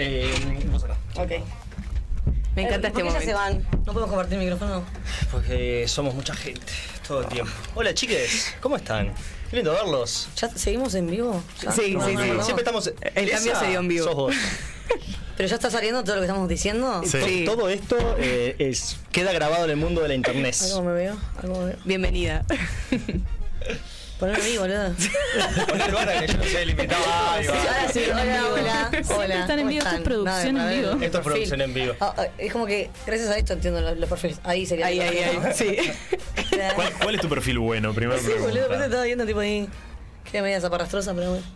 Eh. Ok. Me encanta Eh, este ¿por qué ya se momento. van? ¿No podemos compartir el micrófono? Porque somos mucha gente, todo el tiempo. Hola chiques, ¿cómo están? Qué lindo verlos. ¿Ya seguimos en vivo? ¿Ya? Sí, No, sí, no, sí. no. Siempre estamos. El cambio se dio en vivo. Sos vos. ¿Pero ya está saliendo todo lo que estamos diciendo? Sí. Sí. Todo esto eh, es, queda grabado en el mundo de la internet. ¿Algo me veo? ¿Algo me veo? Bienvenida. Poneme ahí, boludo. Poner vara que yo no sé, el invitado. Ahí va. Ahora sí, hola, hola. Siempre hola. están en ¿cómo vivo, esto es producción en vivo. Esto es producción en vivo. Ah, ah, es como que, gracias a esto entiendo los, los perfiles. Ahí sería. Ahí, ahí, ahí. Sí. ¿Cuál, cuál es tu perfil bueno? Primero Sí, boludo, después te estaba viendo tipo ahí. Queda media zaparrastrosa, pero bueno.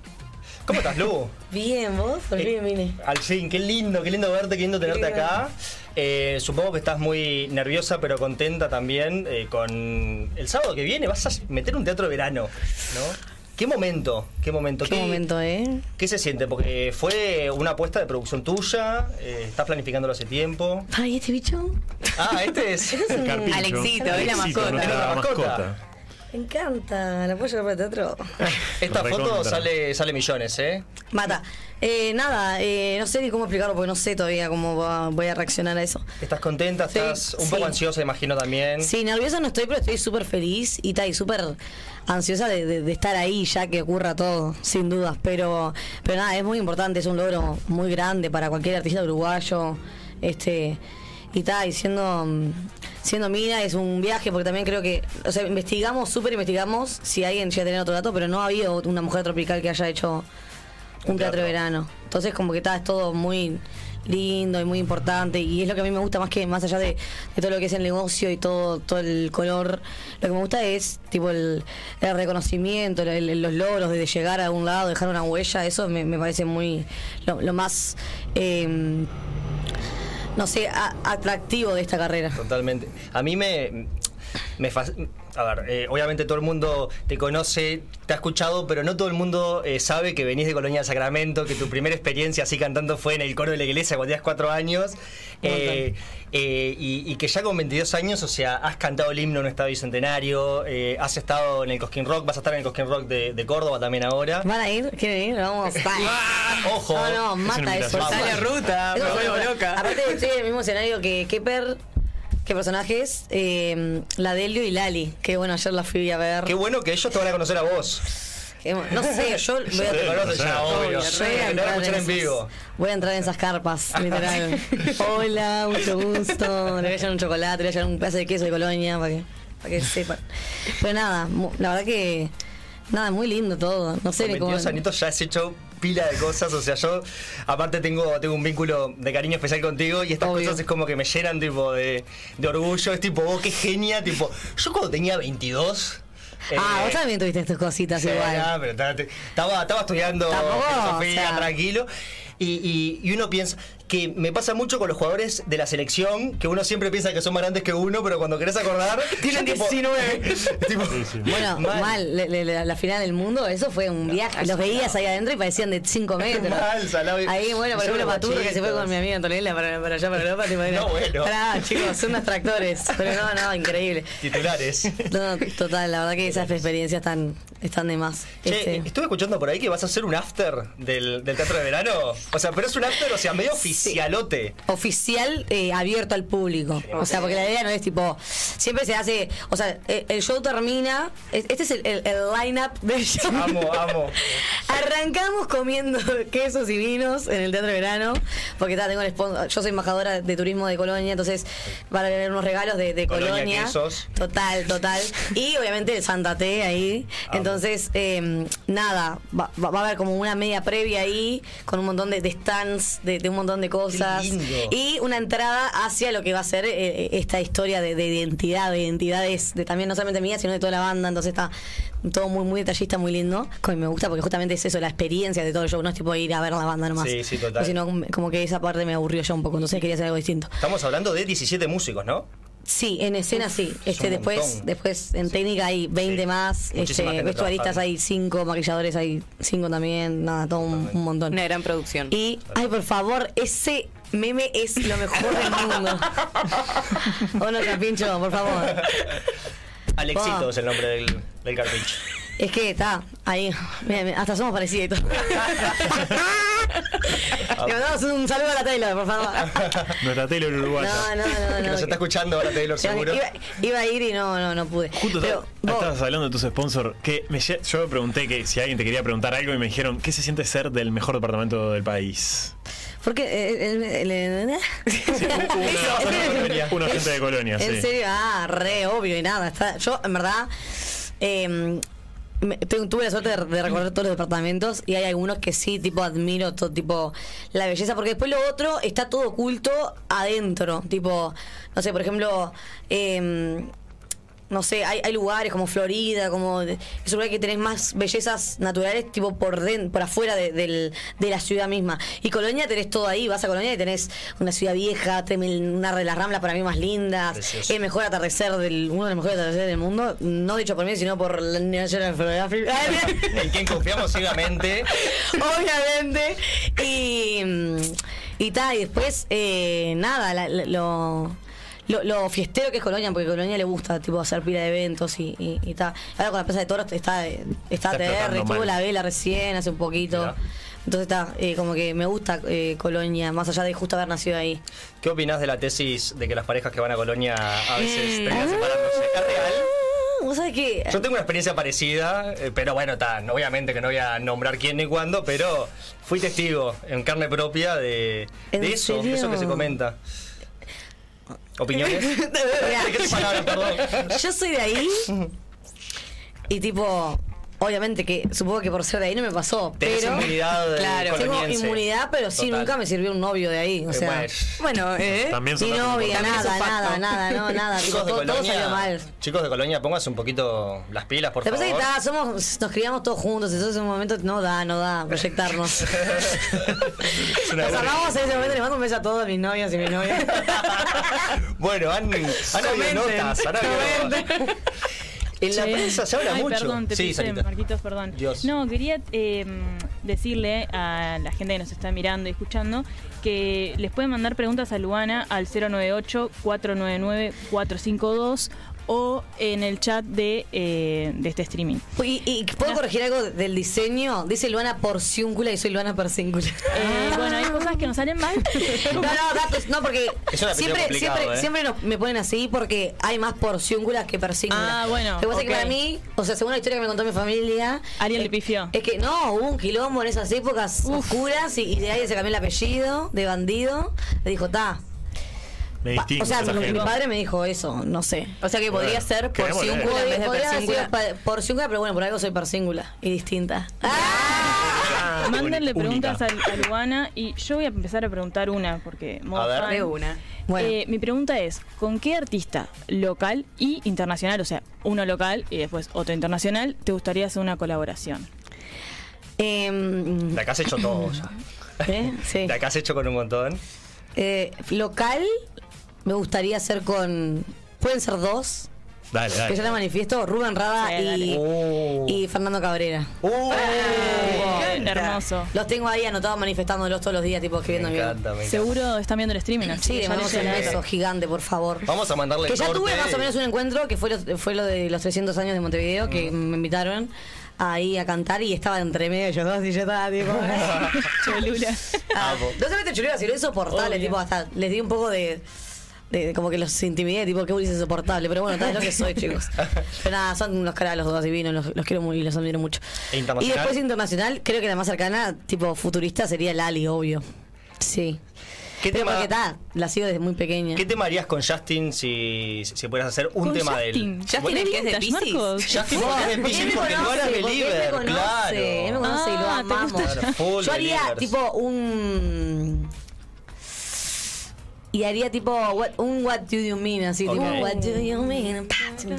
¿Cómo estás, Lu? Bien, vos, por Eh, fin vine. Al fin, qué lindo, qué lindo verte, qué lindo tenerte acá. Eh, supongo que estás muy nerviosa, pero contenta también eh, con el sábado que viene. Vas a meter un teatro de verano, ¿no? ¿Qué momento? ¿Qué momento? Qué momento, ¿eh? ¿Qué se siente? Porque fue una apuesta de producción tuya, eh, estás planificándolo hace tiempo. Ay, ¿este bicho? Ah, este es. El carpincho. Alexito, es la mascota. La mascota. Me encanta, ¿la puedo llevar para el teatro? Esta foto sale, sale millones, ¿eh? Mata. Eh, nada, eh, no sé ni cómo explicarlo porque no sé todavía cómo va- voy a reaccionar a eso. ¿Estás contenta? Sí, ¿Estás un sí. poco ansiosa, imagino también? Sí, nerviosa no estoy, pero estoy súper feliz y, ta, y súper ansiosa de, de- de estar ahí ya que ocurra todo, sin dudas. Pero, pero nada, es muy importante, es un logro muy grande para cualquier artista uruguayo. Este, y está, y siendo, siendo mina es un viaje, porque también creo que, o sea, investigamos, súper investigamos si alguien llega a tener otro dato, pero no ha habido una mujer tropical que haya hecho un teatro de verano. Entonces como que está, es todo muy lindo y muy importante y es lo que a mí me gusta más que más allá de, de todo lo que es el negocio y todo todo el color lo que me gusta es tipo el, el reconocimiento el- los logros de llegar a un lado dejar una huella eso me, me parece muy lo, lo más eh, no sé a- atractivo de esta carrera Totalmente. A mí me. Me a ver, eh, obviamente todo el mundo te conoce, te ha escuchado, pero no todo el mundo eh, sabe que venís de Colonia del Sacramento, que tu primera experiencia así cantando fue en el coro de la iglesia cuando tenías cuatro años, eh, eh, y, y que ya con 22 años, o sea, has cantado el himno en un estadio bicentenario, eh, has estado en el Cosquín Rock, vas a estar en el Cosquín Rock de, de Córdoba también ahora. van a ir quieren ir vamos Ojo. no no mata una eso. Sale ruta, me vuelvo es- loca. Aparte estoy en el mismo escenario que Kepper, que personajes, eh, la Delio y Lali, que bueno, ayer la fui a ver. Qué bueno que ellos te van a conocer a vos. No sé, yo voy a, Te conocen ya, Obvio, obvio. yo voy a entrar escuchar en esas- vivo. Voy a entrar en esas carpas, literal. Hola, mucho gusto. Le voy a llevar un chocolate, le voy a llevar un pedazo de queso de colonia para que, para que sepan. Pero nada, mu- la verdad que. Nada, muy lindo todo. No sé Con ni cómo. 22 añitos ya has hecho pila de cosas, o sea, yo aparte tengo, tengo un vínculo de cariño especial contigo y estas Obvio. cosas es como que me llenan tipo de, de orgullo, es tipo, oh, qué genia, tipo, yo cuando tenía 22... Ah, eh, vos también tuviste tus cositas sí, igual. ah, pero estaba, estaba, estudiando filosofía, o sea. tranquilo. Y, y- y uno piensa que me pasa mucho con los jugadores de la selección, que uno siempre piensa que son más grandes que uno, pero cuando querés acordar. Tienen ya tipo- 19. tipo, Sí, sí. Bueno, Mal. mal, le- le- le- la final del mundo, eso fue un viaje. Los veías ahí adentro y parecían de 5 metros. Mal, salado. Ahí, bueno, por ejemplo, los Paturro que se fue con mi amiga Antonella para, para allá, para Europa. Tipo, era- No, bueno. Pará, chicos, son unos tractores. Pero no, no, increíble. Titulares. No, total, la verdad que esas experiencias están, están de más. Che, Este, estuve escuchando por ahí que vas a hacer un after del, del teatro de verano. O sea, pero es un after, o sea, medio oficialote. oficial eh, abierto al público. O sea, porque la idea no es tipo. Siempre se hace. O sea, eh, el show termina. es- Este es el, el, el line-up del show. Amo, amo. Arrancamos comiendo quesos y vinos en el Teatro de Verano, porque tengo el sponsor- yo soy embajadora de turismo de Colonia, entonces van a tener unos regalos de, de Colonia Colonia. Quesos. Total, total. Y obviamente el Santa Té ahí. Entonces, eh, nada, va a haber como una media previa ahí, con un montón de, de stands, de, de un montón de cosas. Y una entrada hacia lo que va a ser eh, esta historia de, de identidad, de identidades, de también no solamente mía, sino de toda la banda. Entonces está todo muy, muy detallista, muy lindo. Me gusta porque justamente es eso, la experiencia de todo el show. No es tipo ir a ver la banda nomás. Sí, sí, total. Sino como que esa parte me aburrió ya un poco, entonces quería hacer algo distinto. Estamos hablando de 17 músicos, ¿no? Sí, en escena sí. Este, después, montón. después en técnica hay 20 Sí. más, Muchísima este, vestuaristas hay 5, maquilladores hay 5 también, nada, todo un, un montón. Una gran producción. Y, ay, por favor, ese meme es lo mejor del mundo. ¿O no, Capincho? Por favor. Alexito es el nombre del, del carpincho. Es que está ahí. Mira, mira, hasta somos parecidos. y todo. Le mandamos un saludo a la Taylor, por favor. Nuestra Taylor uruguaya. No, no, no, no. Que nos está escuchando ahora Taylor seguro. Iba, iba a ir y no, no, no pude. Justo Pero, vos- estabas hablando de tus sponsors. Que me yo pregunté que si alguien te quería preguntar algo y me dijeron, ¿qué se siente ser del mejor departamento del país? Porque eh, el, el- el- Una, una gente de colonia, En sí. serio, ah, re obvio y nada. Está, yo, en verdad, eh, me- tuve la suerte de, de recorrer todos los departamentos y hay algunos que sí, tipo, admiro todo, tipo, la belleza, porque después lo otro está todo oculto adentro. Tipo, no sé, por ejemplo, eh, no sé, hay, hay lugares como Florida, como es un lugar que tenés más bellezas naturales tipo por den- por afuera de, del- de la ciudad misma. Y Colonia tenés todo ahí, vas a Colonia y tenés una ciudad vieja, una de las ramblas para mí más lindas, Precioso. el mejor atardecer del, uno de los mejores atardeceres del mundo, no dicho por mí, sino por la National Geographic. En quien confiamos ciegamente. Obviamente. Y, y tal, y después, eh, nada, la- la- lo, lo, lo fiestero que es Colonia, porque a Colonia le gusta tipo hacer pila de eventos y, y, y tal. Ahora con la Plaza de Toros está, eh, está, Está TR, estuvo la vela recién, hace un poquito. Entonces está, eh, como que me gusta eh, Colonia, más allá de justo haber nacido ahí. ¿Qué opinás de la tesis de que las parejas que van a Colonia a veces Mm. terminan separándose? ¿Es real? Ah, ¿Vos sabés qué? Yo tengo una experiencia parecida, eh, pero bueno, tan, obviamente que no voy a nombrar quién ni cuándo, pero fui testigo en carne propia de, ¿En de eso, serio? eso que se comenta. ¿Opiniones? Mirá, ¿De qué palabra, perdón? Yo soy de ahí y tipo, obviamente que supongo que por ser de ahí no me pasó, Tenés pero inmunidad Claro. tengo inmunidad, pero sí Total. nunca me sirvió un novio de ahí, o Eh, sea, bueno. Bueno, ¿eh? También ni novia, nada, nada, nada, no, nada, tipo, Chicos de, todo, todo salió Colonia, mal. chicos de Colonia, pónganse un poquito las pilas, por pasa favor. que está, somos, nos criamos todos juntos, entonces en un momento no da, no da proyectarnos. Nos amamos en ese momento, les mando un beso a todos mis novios y mis novias. Bueno, han, han habido notas, han habido... En la prensa se habla Ay, mucho. perdón, te sí, Sarita. Marquitos, perdón. Dios. No, quería eh, decirle a la gente que nos está mirando y escuchando que les pueden mandar preguntas a Luana al 098-499-452 o en el chat de, eh, de este streaming. Y, y ¿puedo corregir algo del diseño? Dice Luana Porciúncula y soy Luana Persíncula. Eh, bueno, hay cosas que nos salen mal. No, no, datos, no, porque siempre, siempre, ¿eh? siempre nos- me ponen así porque hay más porciúnculas que persínculas. Ah, bueno, Lo que pasa es que para mí, o sea, según la historia que me contó mi familia. Alguien eh, le pifió. Es que no, hubo un quilombo en esas épocas oscuras y, y de ahí se cambió el apellido de bandido. Le dijo, ta. Me distingo. O sea, mi, padre me dijo eso, no sé. O sea que podría ser porciúncula en vez de pa- porciúncula, pero bueno, por algo soy persíncula y distinta. Ah, Mándenle preguntas a, a Luana y yo voy a empezar a preguntar una porque modo A ver. fan. Una. Bueno. Eh, mi pregunta es, ¿con qué artista local y internacional, o sea, uno local y después otro internacional, te gustaría hacer una colaboración? Em, De acá has hecho todo ya. ¿eh? Sí. De acá has hecho con un montón. Eh, local, me gustaría hacer con. Pueden ser dos, Dale, que ya le dale. manifiesto: Rubén Rada Sí, y, dale. Oh. y Fernando Cabrera. Uh, Eh, hermoso. Los tengo ahí anotados manifestándolos todos los días, tipo me escribiendo mi- me encanta. Seguro están viendo el streaming, así Sí, le mandamos un beso gigante, por favor. Vamos a mandarle Que ya corte. tuve más o menos un encuentro que fue lo, fue lo de los 300 años de Montevideo, que me invitaron ahí a cantar y estaba entre medio ellos dos y yo estaba tipo. Cholula. Ah, no solamente chulera, sino insoportable, tipo, hasta les di un poco de. De- de como que los intimidé, tipo, qué es insoportable. Pero bueno, tal es lo que soy, chicos. Pero nada, son unos caras los dos divinos, los, los quiero muy y los admiro mucho. ¿E Y después internacional, creo que la más cercana, tipo futurista, sería Lali, obvio. Sí. ¿Qué Pero tema, porque está, la sigo desde muy pequeña. ¿Qué tema harías con Justin si, si pudieras hacer un Con tema Justin. de él? Justin, el que es de. Marcos. Justin es de me porque no conoce, era porque él me believer, conoce, claro. Él me conoce y lo Ah, ¿te amamos. Yo haría tipo un. Y haría tipo what- un What Do You Mean, así, tipo Ok. What Do You Mean, pa,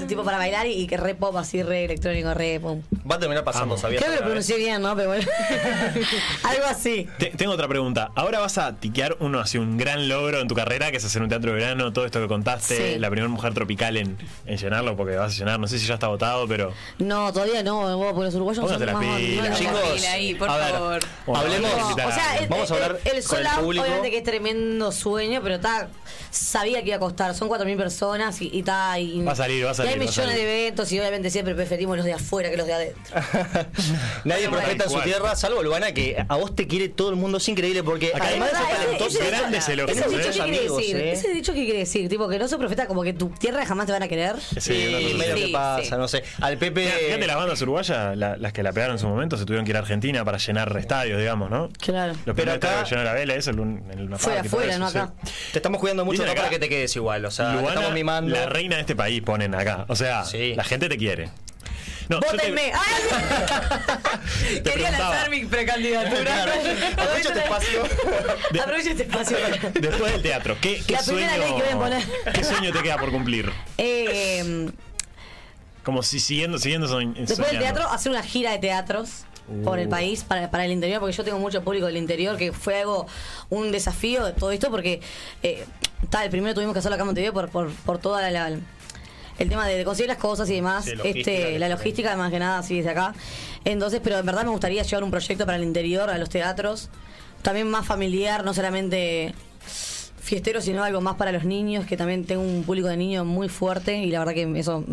tipo para bailar y, y que re pop, así re electrónico, re pum. Va a terminar pasando, Amo. ¿sabías? Creo que lo pronuncié bien, ¿no? Pero bueno. Algo así. Te- tengo otra pregunta. Ahora vas a tiquear uno así un gran logro en tu carrera, que es hacer un teatro de verano, todo esto que contaste, Sí. la primera mujer tropical en, en llenarlo, porque vas a llenar, no sé si ya está votado, pero. No, todavía no, vos, porque los uruguayos Pónganse son las más pilas. bandidos. Chicos, ahí, por a ver, favor. Bueno, Hablemos- vamos No, o sea, alguien. el, Vamos a hablar el, con público. obviamente que es tremendo sueño, pero está sabía que iba a costar, son 4.000 personas y, y ta, y Va a salir, va a salir, y hay millones salir. de eventos y obviamente siempre preferimos los de afuera que los de adentro. Nadie profeta en su tierra, salvo Luana, que a vos te quiere todo el mundo. Es increíble porque Acá además de Es ser verdad, ese- talentoso, ese- Grandes ese- elogios, Ese ¿eh? dicho qué quiere Amigos, decir, ¿eh? ese dicho qué quiere decir, tipo que no se profeta como que tu tierra jamás te van a querer. Sí, medio que pasa, sí. no sé. Al Pepe. Fíjate las bandas uruguayas, la- las que la pegaron en su momento, se tuvieron que ir a Argentina para llenar estadios, digamos, ¿no? Claro. Los Pero primeros acá- que llenó la vela, eso, el, el Luna Fue afuera, no sí. acá. Te estamos cuidando mucho Dicen no acá, para que te quedes igual. O sea, te Luana, estamos mimando. la reina de este país, ponen acá. O sea, Sí. la gente te quiere. No, ¡Vótenme! ¡Ay! Te Quería lanzar mi precandidatura. Claro. Aprovecho este espacio. Aprovecha este espacio. Después del teatro, ¿qué, qué La sueño, que voy a poner. ¿qué sueño te queda por cumplir? Eh, Como si siguiendo, siguiendo soñ- después del soñando. teatro, hacer una gira de teatros por el Uh. país, para, para el interior, porque yo tengo mucho público del interior, que fue algo, un desafío de todo esto, porque eh, tal, primero tuvimos que hacerlo acá en Montevideo por, por, por toda la, la- el tema de conseguir las cosas y demás, este, la logística más que nada así desde acá. Entonces, pero en verdad me gustaría llevar un proyecto para el interior, a los teatros, también más familiar, no solamente fiestero, sino algo más para los niños, que también tengo un público de niños muy fuerte y la verdad que eso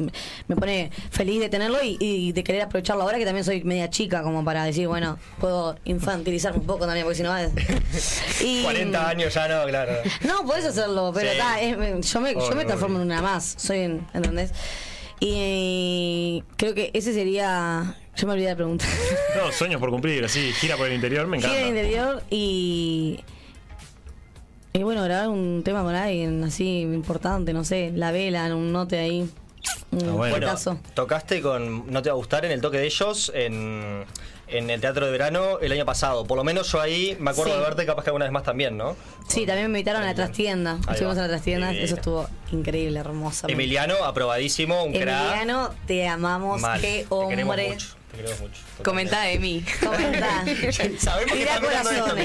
me pone feliz de tenerlo y, y de querer aprovecharlo ahora que también soy media chica como para decir, bueno, puedo infantilizarme un poco también, porque si no... y- 40 años ya no, claro. no, podés hacerlo, pero Sí. ta, es- yo, me, yo me transformo en una más. Soy en, ¿entendés? Y creo que ese sería. Yo me olvidé de la pregunta. No, sueños por cumplir, así, gira por el interior, me encanta. Gira de interior y. Y bueno, grabar un tema con alguien así importante, no sé, la vela, en un note ahí. Un Ah, bueno. Bueno, pedazo. tocaste con No te va a gustar en el toque de ellos en, en el Teatro de Verano el año pasado. Por lo menos yo ahí me acuerdo Sí. de verte capaz que alguna vez más también, ¿no? Sí, también me invitaron a la trastienda. Estuvimos en la trastienda, eso estuvo increíble, hermosa. Emiliano, aprobadísimo, un crack. Emiliano, te amamos, Mal. qué Te queremos hombre. mucho. Te queremos mucho. Comenta de mí. Comenta. Sabemos que estás mirando esto.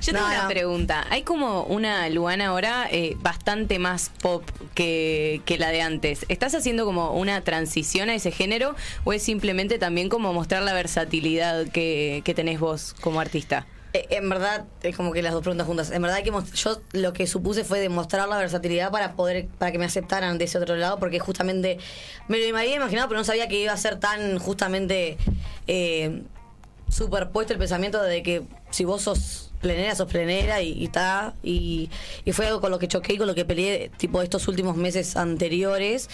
Yo tengo No, una no. pregunta. ¿Hay como una Luana ahora eh, bastante más pop que, que la de antes? ¿Estás haciendo como una transición a ese género o es simplemente también como mostrar la versatilidad que, que tenés vos como artista? Eh, En verdad, es como que las dos preguntas juntas. En verdad, que yo lo que supuse fue demostrar la versatilidad para poder, para que me aceptaran de ese otro lado, porque justamente me lo había imaginado, pero no sabía que iba a ser tan justamente eh, superpuesto el pensamiento de que si vos sos plenera, sos plenera y está. Y, y fue algo con lo que choqué y con lo que peleé, tipo, estos últimos meses anteriores,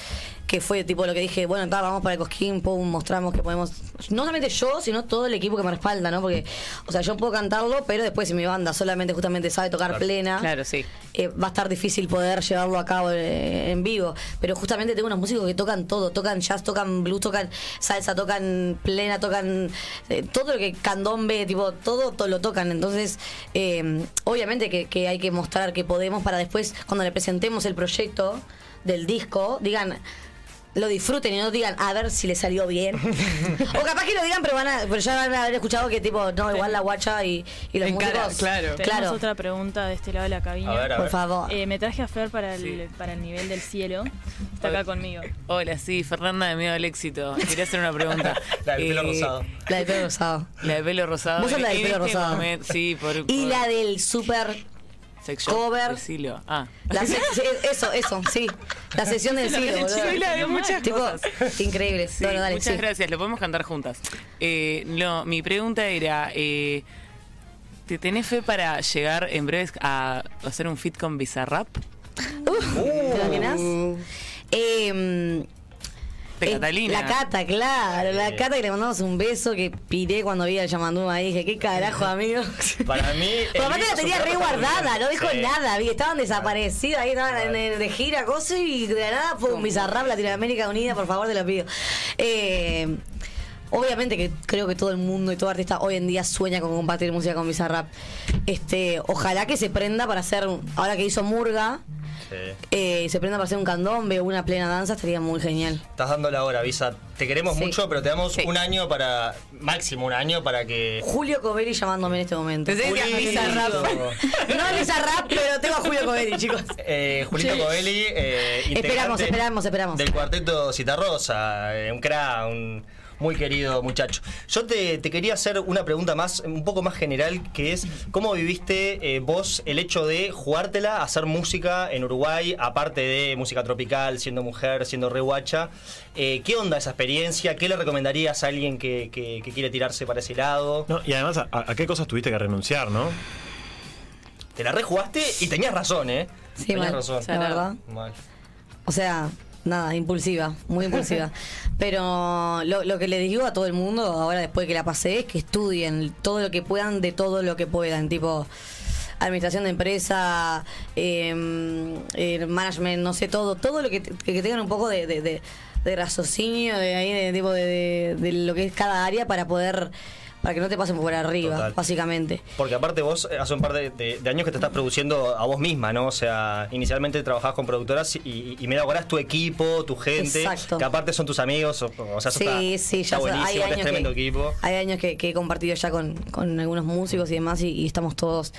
que fue tipo lo que dije, bueno, está, vamos para el Cosquín, pum, mostramos que podemos. No solamente yo, sino todo el equipo que me respalda, ¿no? Porque, o sea, yo puedo cantarlo, pero después si mi banda solamente justamente sabe tocar plena Claro, sí. eh, va a estar difícil poder llevarlo a cabo eh, en vivo. Pero justamente tengo unos músicos que tocan todo, tocan jazz, tocan blues, tocan salsa, tocan plena, tocan eh, todo lo que candombe, tipo, todo, todo lo tocan. Entonces, eh, obviamente que, que hay que mostrar que podemos para después, cuando le presentemos el proyecto del disco, digan lo disfruten y no digan a ver si le salió bien. o capaz que lo digan, pero van a, pero ya van a haber escuchado que tipo, no, igual la guacha y, y los Encara, músicos. claro. Tenemos Claro. otra pregunta de este lado de la cabina. A ver, a Por ver. favor. Eh, me traje a Fer para el, Sí. para el nivel del cielo. Está acá conmigo. Hola, sí, Fernanda de Miedo al Éxito. Quería hacer una pregunta. La del pelo Eh, rosado. La de pelo rosado. La de pelo rosado. Vos sos la del pelo este rosado. momento- sí, por, Y la del super sex shop cover. de Silo. Ah. La se- sí, eso, eso, sí. La sesión del siglo, de muchas Tipo, cosas. increíble. Sí, bueno, dale, muchas sí. gracias, lo podemos cantar juntas. Eh, no, mi pregunta era, eh, ¿te tenés fe para llegar en breves a hacer un fit con Bizarrap? ¿Te imaginas? Eh, De Catalina. La Cata, claro. La Cata que le mandamos un beso que piré cuando vi al Yamandú ahí. Dije, ¿qué carajo, amigo? Para mí. Pero aparte la tenía re guardada, no dijo Sí. nada, vi, estaban desaparecidos, ahí estaban en, en- de gira, cosas, y de la nada, pum, Bizarrap, Latinoamérica Unida, por favor, te lo pido. Eh, obviamente que creo que todo el mundo y todo artista hoy en día sueña con compartir música con Bizarrap. Este, ojalá que se prenda para hacer, un- ahora que hizo Murga. Eh, se prenda para hacer un candombe o una plena danza, estaría muy genial. Estás dando la hora, Visa. Te queremos Sí. mucho, pero te damos Sí. un año para. Máximo un año para que. Julio Coveri llamándome en este momento. Pensé que decías Juli- Bizarrap. No es Bizarrap, pero tengo a Julio Coveri, chicos. Eh, Julito Covelli, eh, integrante Esperamos, esperamos, esperamos. Del cuarteto Citarrosa, eh, un crack, un muy querido muchacho. Yo te, te quería hacer una pregunta más, un poco más general, que es cómo viviste eh, vos el hecho de jugártela, hacer música en Uruguay, aparte de música tropical, siendo mujer, siendo re guacha. Eh, ¿Qué onda esa experiencia? ¿Qué le recomendarías a alguien que, que- que quiere tirarse para ese lado? No, y además, ¿a, a qué cosas tuviste que renunciar, no? Te la rejugaste y tenías razón, ¿eh? Sí, tenías mal, razón. la verdad. Mal. O sea, nada, impulsiva, muy impulsiva. Pero lo, lo que le digo a todo el mundo, ahora después que la pasé, es que estudien todo lo que puedan de todo lo que puedan. Tipo, administración de empresa, eh, eh, management, no sé, todo. Todo lo que, que tengan un poco de, de, de- de raciocinio, de ahí, de, tipo, de, de- de lo que es cada área para poder. Para que no te pasen por arriba, Total. básicamente. Porque aparte vos eh, hace un par de, de- de años que te estás produciendo a vos misma, ¿no? O sea, inicialmente trabajabas con productoras y, y me es tu equipo, tu gente, Exacto. que aparte son tus amigos, o, o sea, Sí, está, sí, está ya hay buenísimo, años, tremendo que, equipo. hay años que, que he compartido ya con, con algunos músicos y demás y, y estamos todos...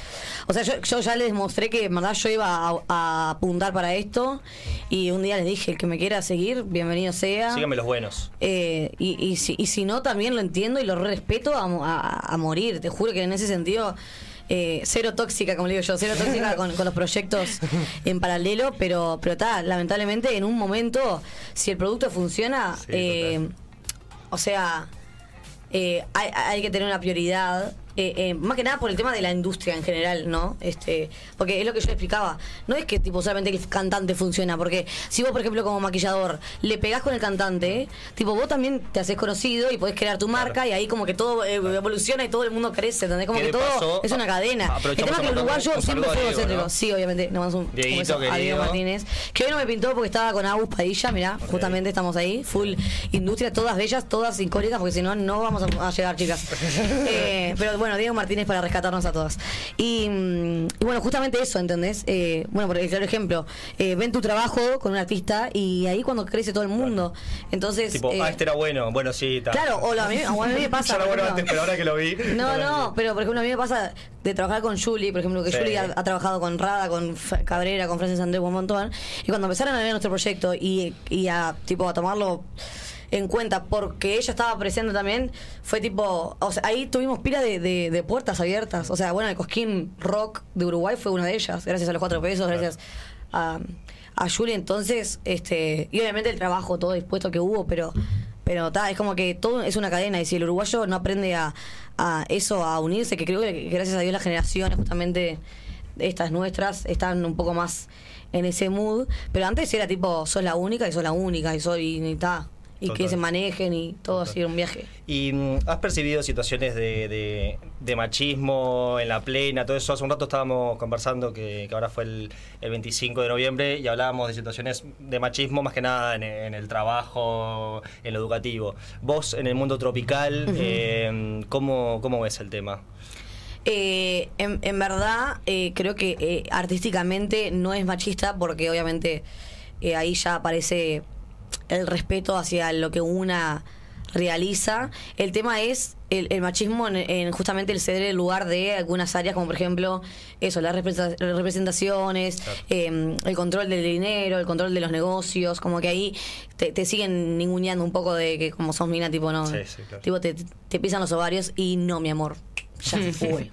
O sea, yo, yo ya les mostré que en verdad yo iba a, a apuntar para esto y un día les dije, el que me quiera seguir, bienvenido sea. Síganme los buenos. Eh, y, y, si, y si no, también lo entiendo y lo respeto a, a- a morir. Te juro que en ese sentido, eh, cero tóxica, como le digo yo, cero tóxica con, con los proyectos en paralelo, pero pero está, lamentablemente en un momento, si el producto funciona, Sí, eh, o sea, eh, hay, hay que tener una prioridad. Eh, eh, más que nada por el tema de la industria en general, ¿no? Este, porque es lo que yo explicaba. No es que tipo solamente el cantante funciona, porque si vos, por ejemplo, como maquillador, le pegás con el cantante, tipo vos también te haces conocido y podés crear tu marca y ahí como que todo eh, evoluciona y todo el mundo crece, ¿entendés? Como Que todo es una cadena. El tema es que el uruguayo siempre fue egocéntrico. ¿no? Sí, obviamente. Mandamos un, Dieguito, a Diego. Martínez. Que hoy no me pintó porque estaba con Agus Padilla, mirá, justamente estamos ahí, full industria, todas bellas, todas icónicas, porque si no, no vamos a, a llegar, chicas. Pero bueno, Diego Martínez para rescatarnos a todas. Y, mm, y bueno, justamente eso, ¿entendés? Eh, bueno, por el claro ejemplo, eh, ven tu trabajo con un artista y ahí cuando crece todo el mundo. Entonces. Tipo, eh, ah, este era bueno, bueno, sí, está. Claro, o, lo- a, mí, o a mí me pasa. Ya era bueno ejemplo. antes, pero ahora que lo vi. No, no, pero por ejemplo a mí me pasa de trabajar con Julie, por ejemplo, que Sí. Julie ha, ha trabajado con Rada, con Cabrera, con Francis Andrés un montón, y cuando empezaron a ver nuestro proyecto y, y a tipo a tomarlo en cuenta porque ella estaba presente también, fue tipo, o sea, ahí tuvimos pila de, de- de puertas abiertas, o sea, bueno, el Cosquín Rock de Uruguay fue una de ellas, gracias a los cuatro pesos, gracias a, a Julie, entonces, este, y obviamente el trabajo todo dispuesto que hubo, pero pero ta, es como que todo es una cadena. Y si el uruguayo no aprende a, a eso, a unirse, que creo que gracias a Dios las generaciones justamente estas nuestras están un poco más en ese mood, pero antes era tipo, sos la única y sos la única y soy y ta, y que Total. se manejen y todo así, un viaje. ¿Y mm, has percibido situaciones de, de- de machismo en la plena, todo eso? Hace un rato estábamos conversando que, que ahora fue el, el 25 de noviembre y hablábamos de situaciones de machismo más que nada en, en el trabajo, en lo educativo. Vos en el mundo tropical, eh, ¿cómo, ¿cómo ves el tema? Eh, en, en verdad, eh, creo que eh, artísticamente no es machista porque obviamente ahí ya aparece el respeto hacia lo que una realiza. El tema es el, el machismo en, en justamente el ceder el lugar de algunas áreas, como por ejemplo, eso, las representa- representaciones, eh, el control del dinero, el control de los negocios, como que ahí te, te siguen ninguneando un poco de que como sos mina, tipo, no, Sí, sí, claro. tipo te, te pisan los ovarios y no, mi amor. Ya fue.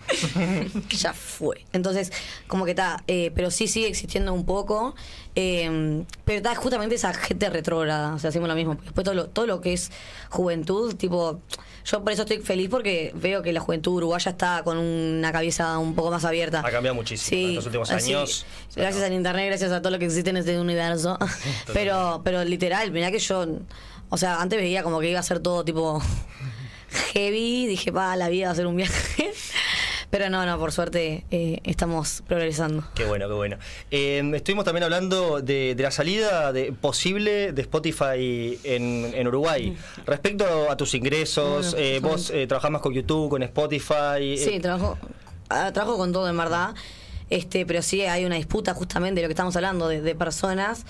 ya fue. Entonces, como que está, eh, pero sí sigue existiendo un poco. Eh, pero está justamente esa gente retrógrada. O sea, hacemos lo mismo. Después todo lo, todo lo que es juventud, tipo. Yo por eso estoy feliz porque veo que la juventud uruguaya está con una cabeza un poco más abierta. Ha cambiado muchísimo en los últimos sí. años. Gracias al internet, gracias a todo lo que existe en este universo. pero, pero literal, mirá que yo. O sea, antes veía como que iba a ser todo tipo heavy, dije, pa, la vida va a ser un viaje. Pero no, no, por suerte eh, estamos progresando. Qué bueno, qué bueno. Eh, estuvimos también hablando de, de la salida de, posible de Spotify en, en Uruguay. Respecto a tus ingresos, Bueno, eh, vos eh, trabajás más con YouTube, con Spotify. Sí, eh, trabajo, ah, trabajo con todo, en verdad. Este, pero sí hay una disputa justamente de lo que estamos hablando, de, de personas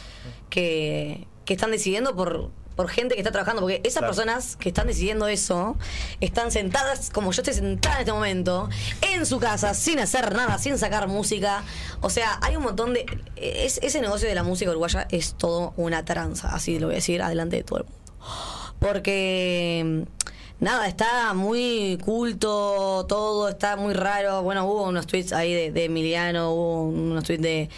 que, que están decidiendo por, por gente que está trabajando, porque esas Claro. personas que están decidiendo eso están sentadas, como yo estoy sentada en este momento, en su casa, sin hacer nada, sin sacar música. O sea, hay un montón de. Es, ese negocio de la música uruguaya es todo una tranza, así lo voy a decir, adelante de todo el mundo. porque nada, está muy culto, todo está muy raro. Bueno, hubo unos tweets ahí de, de Emiliano, hubo unos tweets de,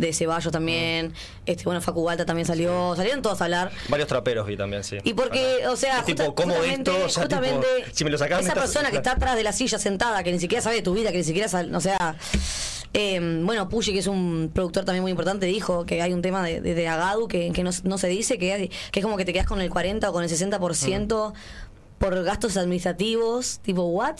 de Ceballos también. Este, bueno, Facu Balta también salió. Salieron todos a hablar. Varios traperos vi también, sí. Y porque, o sea, Es tipo, justa- ¿cómo justamente, esto? O sea, tipo, justamente si me lo sacás, me esa estás- persona que está atrás de la silla sentada, que ni siquiera sabe de tu vida, que ni siquiera sabe, o sea, eh, bueno, Puyi, que es un productor también muy importante, dijo que hay un tema de, de, de Agadu que, que no, no se dice, que, que es como que te quedas con el 40 o con el 60% por gastos administrativos, tipo, ¿what?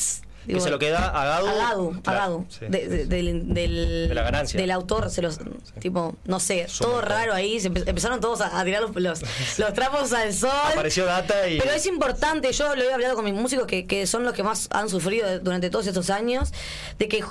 Que se lo queda a Claro, Agadu, sí. de- de- del, del, De la ganancia. del autor, se los, tipo, no sé, todo raro ahí, se empezaron todos a, a tirar los, los, los trapos al sol. Apareció Data y. Pero es importante, yo lo he hablado con mis músicos que, que son los que más han sufrido durante todos estos años, de que,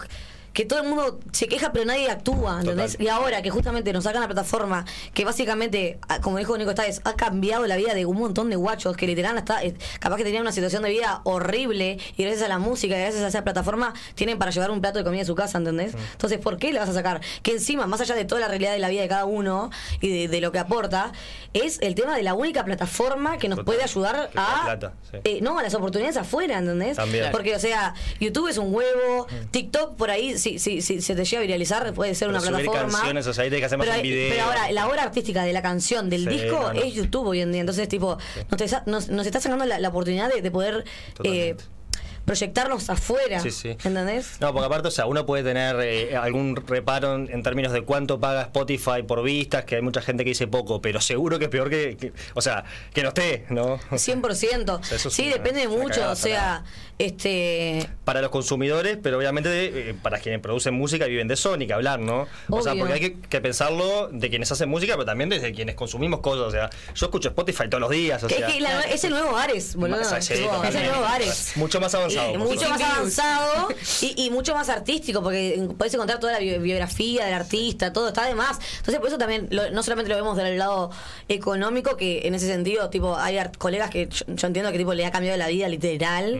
que todo el mundo se queja pero nadie actúa, ¿entendés? Total. Y ahora que justamente nos sacan la plataforma, que básicamente, ah, como dijo Nico Stáez, ha cambiado la vida de un montón de guachos que literal está, eh, capaz que tenían una situación de vida horrible y gracias a la música y gracias a esa plataforma tienen para llevar un plato de comida a su casa, ¿entendés? Entonces, ¿por qué le vas a sacar? Que encima, más allá de toda la realidad de la vida de cada uno y de, de lo que aporta, es el tema de la única plataforma que nos Total. puede ayudar Que a plata, sí. eh, no, a las oportunidades afuera, ¿entendés? También. Porque, o sea, YouTube es un huevo, TikTok por ahí, si, si, si se te llega a viralizar, puede ser Pero una subir plataforma. canciones, o sea, ahí tenés que hacer más pero, un video. pero ahora, la obra artística de la canción, del Sí, disco, no, no. es YouTube hoy en día. Entonces, tipo, nos, te sa- nos, nos está sacando la, la oportunidad de, de poder eh, proyectarnos afuera. Sí, sí. ¿Entendés? No, porque aparte, o sea, uno puede tener eh, algún reparo en, en términos de cuánto paga Spotify por vistas, que hay mucha gente que dice poco, pero seguro que es peor que, que- o sea, que no esté, ¿no? 100%. sea, eso es sí, una- depende mucho. o sea, este. Para los consumidores, pero obviamente eh, para quienes producen música y viven de eso, ni que hablar, ¿no? O sea, porque hay que, que pensarlo de quienes hacen música, pero también desde quienes consumimos cosas. O sea, yo escucho Spotify todos los días, o sea. es, que la- es el nuevo Ares, boludo. Más- sí, es el nuevo Ares. Mucho más avanzado. Y por mucho más avanzado y, y mucho más artístico, porque podés encontrar toda la bi- biografía del artista, todo está de más. Entonces, por eso también, lo- no solamente lo vemos del lado económico, que en ese sentido, tipo, hay art- colegas que yo, yo entiendo que tipo le ha cambiado la vida literal,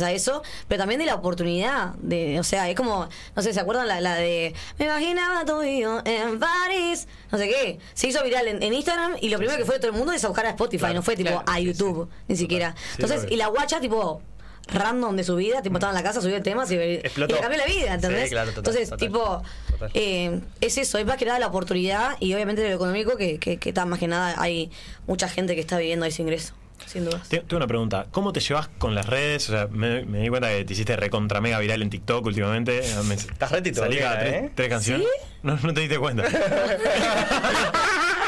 gracias a eso, pero también de la oportunidad, de, o sea, es como, no sé, ¿se acuerdan la, la de Me imaginaba y yo en París? No sé qué. Se hizo viral en, en Instagram y lo primero que fue de todo el mundo es a buscar a Spotify, Claro, no fue tipo claro, a sí, YouTube, ni siquiera. Entonces, y la guacha, tipo, random de su vida, tipo estaba en la casa, subió el tema y, y le cambió la vida, ¿entendés? Sí, claro, total, Entonces, total, tipo, total. eh, es eso, es más que nada la oportunidad y obviamente lo económico que, que, que está más que nada hay mucha gente que está viviendo ese ingreso, sin dudas. Te- Tengo una pregunta. ¿Cómo te llevas con las redes? O sea, me, me di cuenta que te hiciste recontra mega viral en TikTok últimamente. Me- Estás re salí cada tres, ¿eh? tres canciones. No, no te diste cuenta.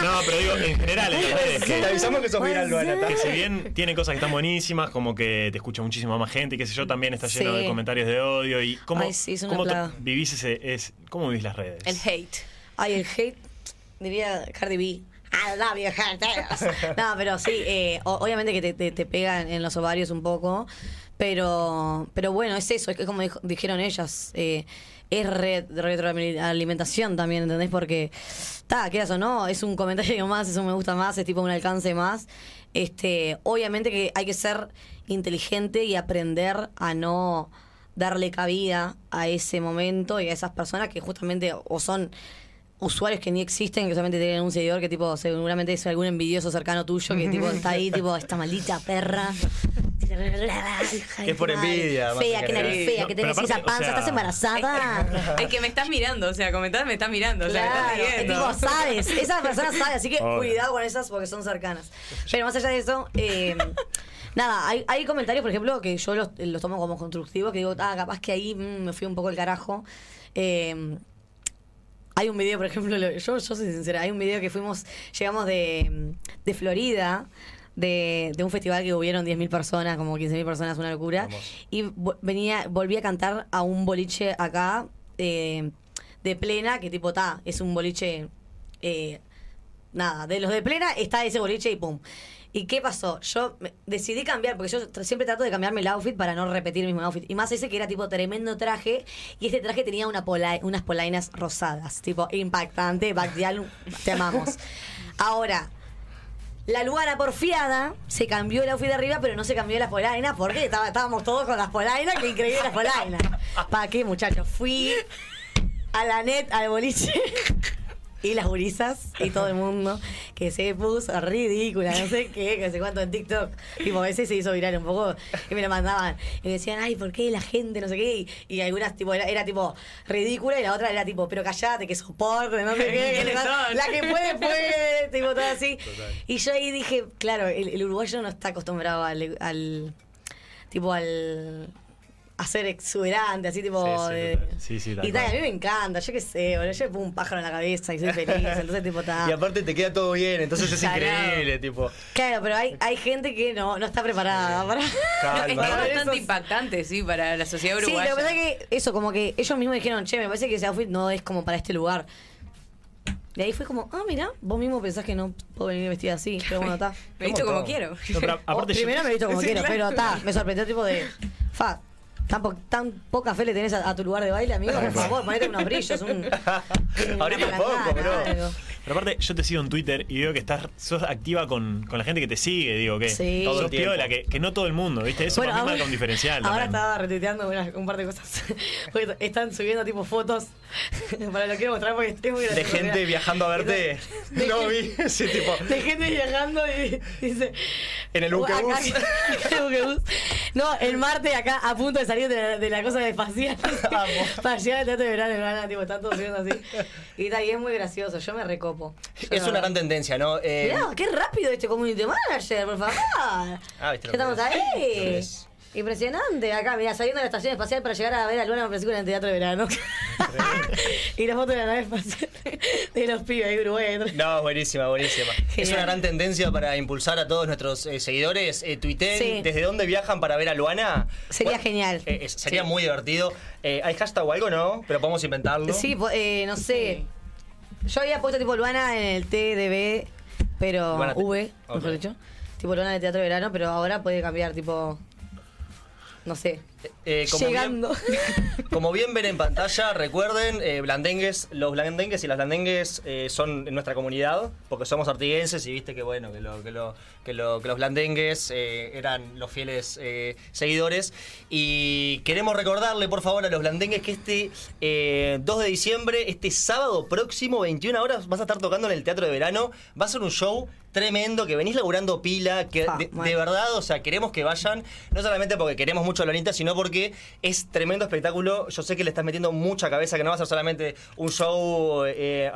no, pero digo, en general, en las redes. Te avisamos que sos viral, Luana. que si bien tiene cosas que están buenísimas, como que te escucha muchísima más gente, y qué sé yo, también está lleno Sí. de comentarios de odio. y ¿Cómo, Ay, sí, es vivís ese, es, ¿Cómo vivís las redes? El hate. Ay, el hate, diría Cardi B. I love. No, pero sí, eh, obviamente que te, te, te pega en, los ovarios un poco, pero pero bueno, es eso, es que como dijeron ellas, eh, es re- retroalimentación también, ¿entendés? Porque, está, quieras o no, es un comentario más, es un me gusta más, es tipo un alcance más. Este, obviamente que hay que ser inteligente y aprender a no darle cabida a ese momento y a esas personas que justamente o son usuarios que ni existen, que solamente tienen un seguidor que tipo seguramente es algún envidioso cercano tuyo que tipo está ahí tipo esta maldita perra Es por envidia, fea, que nariz fea, No, que tenés esa o panza, sea- estás embarazada. Es que me estás mirando, o sea, comentar me estás mirando, o sea, Claro, es tipo, sabes, esa persona sabe, así que Obvio. cuidado con esas porque son cercanas. Pero más allá de eso, eh, nada, hay, hay comentarios, por ejemplo, que yo los, los tomo como constructivos, que digo, ah, capaz que ahí mm, me fui un poco el carajo. Eh, hay un video, por ejemplo, lo- yo, yo soy sincera, hay un video que fuimos, llegamos de, de Florida, de, de un festival que hubieron 10.000 personas, como 15.000 personas, una locura. Y venía, volví a cantar a un boliche acá, eh, de plena, que tipo, ta, es un boliche, eh, nada, de los de plena está ese boliche y pum. ¿Y qué pasó? Yo decidí cambiar, porque yo siempre trato de cambiarme el outfit para no repetir el mismo outfit. Y más ese que era tipo tremendo traje. Y este traje tenía unas polainas rosadas. Tipo, impactante. Bactial, te amamos. Ahora, la Luana porfiada se cambió el outfit de arriba, pero no se cambió las polainas porque estaba- estábamos todos con las polainas. Qué increíble las polainas. ¿Para qué, muchachos? Fui a la net, al boliche. Y las gurisas y todo el mundo, que que se puso ridícula, no sé qué, que sé cuánto en TikTok. Tipo, a veces se hizo viral un poco y me lo mandaban. Y me decían, ay, ¿por qué la gente no sé qué? Y, y algunas, tipo, era, era, tipo ridícula y la otra era tipo, pero callate, que soporte, no sé qué. ¿Quiénes son? La que puede, puede, tipo, todo así. Y yo ahí dije, claro, el, el uruguayo no está acostumbrado al, al tipo, al a ser exuberante, así tipo. Sí, sí, de-. Sí, sí, tal y tal, a mí me encanta, yo qué sé, boludo. Yo me pongo un pájaro en la cabeza y soy feliz, entonces tipo está. Y aparte te queda todo bien, entonces es increíble, tipo. Claro, pero hay, hay gente que no, no está preparada para. Calma. es bastante esos- impactante, sí, para la sociedad Sí, lo uruguaya. que pasa es que eso, como que ellos mismos dijeron, che, me parece que ese outfit no es como para este lugar. Y ahí fue como, ah, mira, vos mismo pensás que no puedo venir vestida así, pero bueno, está. Me he visto como quiero. No, pero O aparte yo- primero me he visto como Sí, quiero, claro. pero está, me sorprendió tipo de, fa, tan, po- tan poca fe le tenés a, a tu lugar de baile, amigo, por favor, ponete unos brillos, un... un poco, bro. Pero aparte, yo te sigo en Twitter y veo que estás, sos activa con, con la gente que te sigue, digo que Sí. Todo sos piola, que, que no todo el mundo, ¿viste? Eso Bueno, para mí ahora- marca un diferencial. Ahora también. estaba retuiteando una- un par de cosas. Están subiendo tipo fotos. Para lo quiero mostrar porque es muy De gente viajando a verte. No gente- vi ese tipo. De gente viajando y dice. En el "Uh, buquebús". acá- acá en el buquebús. No, el martes acá a punto de salir de la, de la cosa de. Amo. para llegar al teatro de verano, hermana, tipo, están todos viendo así. Y, ta, y es muy gracioso, yo me recopo. Yo Es una gran tendencia, ¿no? Eh, Mirá, qué rápido este community manager, por favor. Ah, viste ya lo estamos que es. Lo que ahí. Es. Impresionante. Acá, mira, saliendo de la estación espacial para llegar a ver a Luana Francisco en el teatro de verano. y la foto de la nave espacial de los pibes de Uruguay. No, buenísima, buenísima. Es una gran tendencia para impulsar a todos nuestros eh, seguidores. Eh, tuiteen Sí. desde dónde viajan para ver a Luana. Sería genial. eh, es- sería muy divertido. Eh, ¿Hay hashtag o algo, no? Pero podemos inventarlo. Sí, eh, no sé. Yo había puesto tipo Luana en el TDB, pero Luana V, mejor dicho. Tipo Luana el teatro de verano, pero ahora puede cambiar, tipo. No sé. Eh, como Llegando. Bien, como bien ven en pantalla, recuerden, eh, blandengues, los blandengues y las blandengues eh, son en nuestra comunidad, porque somos artiguenses y viste que bueno, que, lo, que, lo, que, lo- que los blandengues eh, eran los fieles eh, seguidores. Y queremos recordarle, por favor, a los blandengues que este eh, 2 de diciembre, este sábado próximo, 21 horas, vas a estar tocando en el Teatro de Verano. Va a ser un show tremendo, que venís laburando pila, que Fa, de, verdad, o sea, queremos que vayan, no solamente porque queremos mucho a Lolita, sino porque es tremendo espectáculo. Yo sé que le estás metiendo mucha cabeza, que no va a ser solamente un show eh,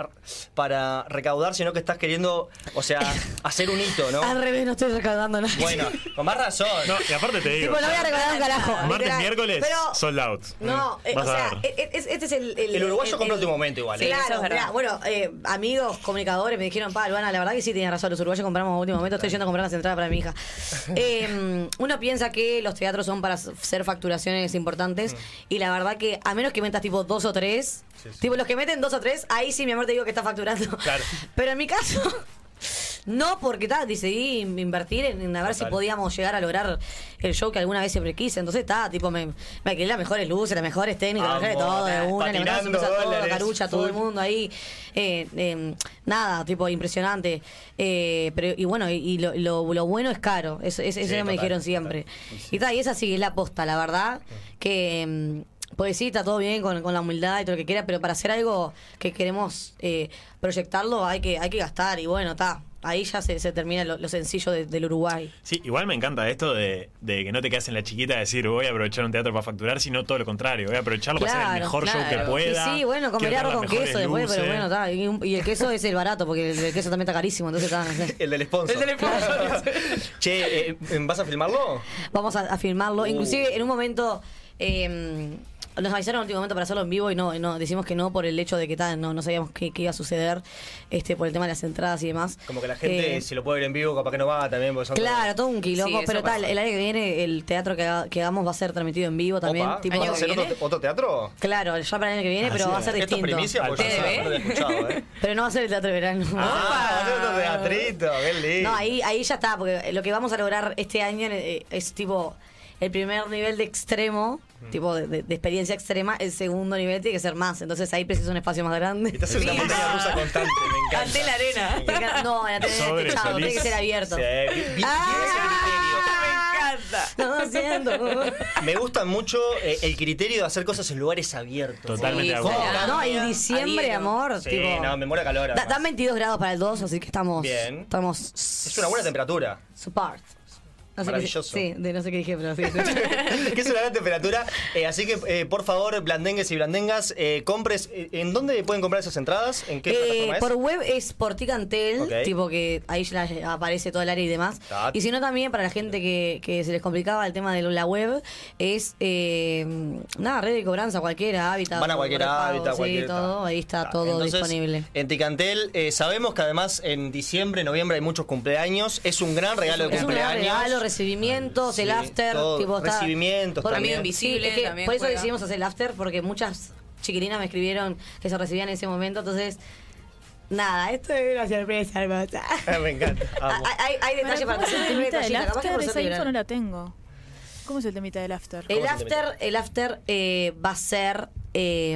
para recaudar, sino que estás queriendo, o sea, hacer un hito, ¿no? Al revés, no estoy recaudando nada. Bueno, con más razón. No, y aparte te digo. Tipo, no voy a recaudar un carajo. Martes, literal. miércoles, Pero- sold out. No, eh, o sea, e- e- este es el. El, El uruguayo compra último momento igual, ¿eh? Sí, Claro, es verdad. mirá, bueno, eh, amigos, comunicadores me dijeron, pa, Luana, la verdad que sí tienes razón, los uruguayos compramos a último momento, estoy yendo a comprar las entradas para mi hija. Eh, uno piensa que los teatros son para ser facturaciones importantes Mm. y la verdad que a menos que metas tipo dos o tres, tipo los que meten dos o tres, ahí sí mi amor te digo que está facturando. Claro. Pero en mi caso... No, porque tal, decidí invertir en, en a ver si podíamos llegar a lograr el show que alguna vez siempre quise. Entonces está, tipo, me, me alquilé las mejores luces, las mejores técnicas, las mejores todo, de una, le mandamos un beso a patinando todo, Carucha, todo el mundo ahí. Eh, eh, nada, tipo, impresionante. Eh, pero, y bueno, y, lo, lo- lo bueno es caro. Eso, eso, eso Sí, me total, dijeron siempre. total. Y tal, y esa sí es la posta, la verdad. Que. mm, pues sí, está todo bien con, con la humildad y todo lo que quiera, pero para hacer algo que queremos eh, proyectarlo hay que, hay que gastar. Y bueno, está. Ahí ya se, se termina lo, lo sencillo de- del Uruguay. Sí, igual me encanta esto de, de que no te quedes en la chiquita de decir voy a aprovechar un teatro para facturar, sino todo lo contrario. Voy a aprovecharlo para hacer el Claro, mejor show claro. que pueda. Y sí, bueno, arroz tener con queso después, pero bueno, está. Y, el queso es el barato, porque el, el queso también está carísimo, entonces está. no sé. El del sponsor. che, eh, ¿vas a filmarlo? Vamos a, a filmarlo. Uh. Inclusive en un momento. eh, nos avisaron en último momento para hacerlo en vivo y no, y no decimos que no por el hecho de que tal, no, no sabíamos qué, qué iba a suceder este por el tema de las entradas y demás. Como que la gente, Eh, si lo puede ver en vivo, capaz que no va también. Porque son Claro, todo un quilombo, Sí, pero tal, el año que viene el teatro que, haga- que hagamos va a ser transmitido en vivo también. Opa, tipo- ¿vas a hacer ¿Año que otro, otro teatro? claro, ya para el año que viene, Ah, pero sí, va a ser Esto es distinto. primicia, porque yo ¿TV? no lo he escuchado, ¿eh? Pero no va a ser el teatro de verano. Ah, otro teatrito, qué lindo. No, ahí, ahí ya está, porque lo que vamos a lograr este año eh, es tipo el primer nivel de extremo, tipo de, de- de experiencia extrema, el segundo nivel tiene que ser más, entonces ahí precisa un espacio más grande. Estás en una montaña rusa constante, me encanta. Ante la arena. No, en la tele Sobre techado, tiene que ser abierto. Sí, vi- vi- tiene ese criterio. Me encanta. encanta. No siento. Me gusta mucho eh, el criterio de hacer cosas en lugares abiertos. Totalmente Sí, será. No, y diciembre, amor. Sí, tipo, no, me muero calor. da- dan 22 grados para el 2, así que estamos. Bien. Estamos. Es una buena temperatura. Support. No sé qué- Maravilloso. sí, de no sé qué dije, pero sí. que es una gran temperatura. Eh, así que, eh, por favor, blandengues y blandengas, eh, compres. ¿En dónde pueden comprar esas entradas? ¿En qué plataforma es? por web es por Ticantel, tipo que ahí ya aparece todo el área y demás. Tac. Y si no, también para la gente que, que se les complicaba el tema de la web, es nada, red de cobranza cualquiera, hábitat. Van a cualquier hábitat, sí, cualquier. todo, ahí está todo Entonces, disponible. En Ticantel, sabemos que además en diciembre, noviembre hay muchos cumpleaños. Es un gran regalo de Es un gran cumpleaños. regalo, recibimientos, Sí, el after, todo. tipo está- Recibimientos por- también. Invisible Sí, es que también por eso juega. decidimos hacer el after, porque muchas chiquilinas me escribieron que se recibían en ese momento, entonces. Nada, esto es una sorpresa hermosa. Me encanta. amo. Hay, hay, hay detalles ¿Cómo para es el temita del after? por Esa info no la tengo. ¿Cómo es el temita del after? El ¿Cómo se after, el after eh, va a ser eh,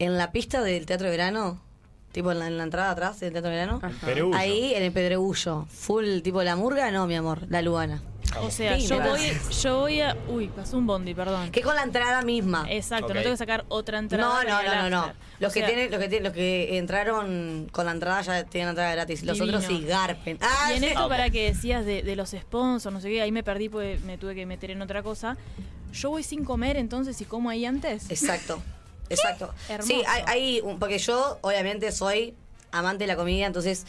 en la pista del Teatro de Verano, tipo en la, en la entrada atrás del Teatro Verano. Ahí en el Pedregullo. Full tipo la murga, no, mi amor, la Luana. O sea, Sí, yo me voy, yo voy a. Uy, pasó un bondi, perdón. Que con la entrada misma. Exacto, Ok. no tengo que sacar otra entrada. No, no, para no, no, no. after. Los O que sea, tienen, los que tienen, los que entraron con la entrada ya tienen entrada gratis. Los Divino. otros sí garpen. Ah, Y en sí. esto, para que decías de, de los sponsors, no sé qué, ahí me perdí porque me tuve que meter en otra cosa. Yo voy sin comer entonces y como ahí antes. Exacto. Exacto. Hermoso. Sí, hay, hay un- porque yo obviamente soy amante de la comida, entonces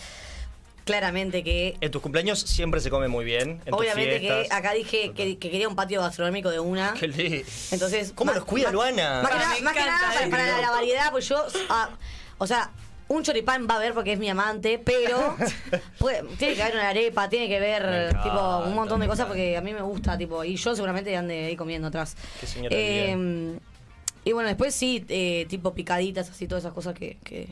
claramente que En tus cumpleaños siempre se come muy bien. En tus obviamente que acá dije que, que quería un patio gastronómico de una. Qué lindo. Entonces, ¿Cómo más- los cuida más- Luana? Más que Ah, nada, me más que encanta nada para, la, la variedad, pues yo, ah, o sea, un choripán va a haber porque es mi amante, pero puede- tiene que haber una arepa, tiene que ver encanta, tipo un montón de cosas porque a mí me gusta, tipo, y yo seguramente ande ahí comiendo atrás. Qué señora Eh, y bueno, después sí, eh, tipo picaditas, así, todas esas cosas que... que...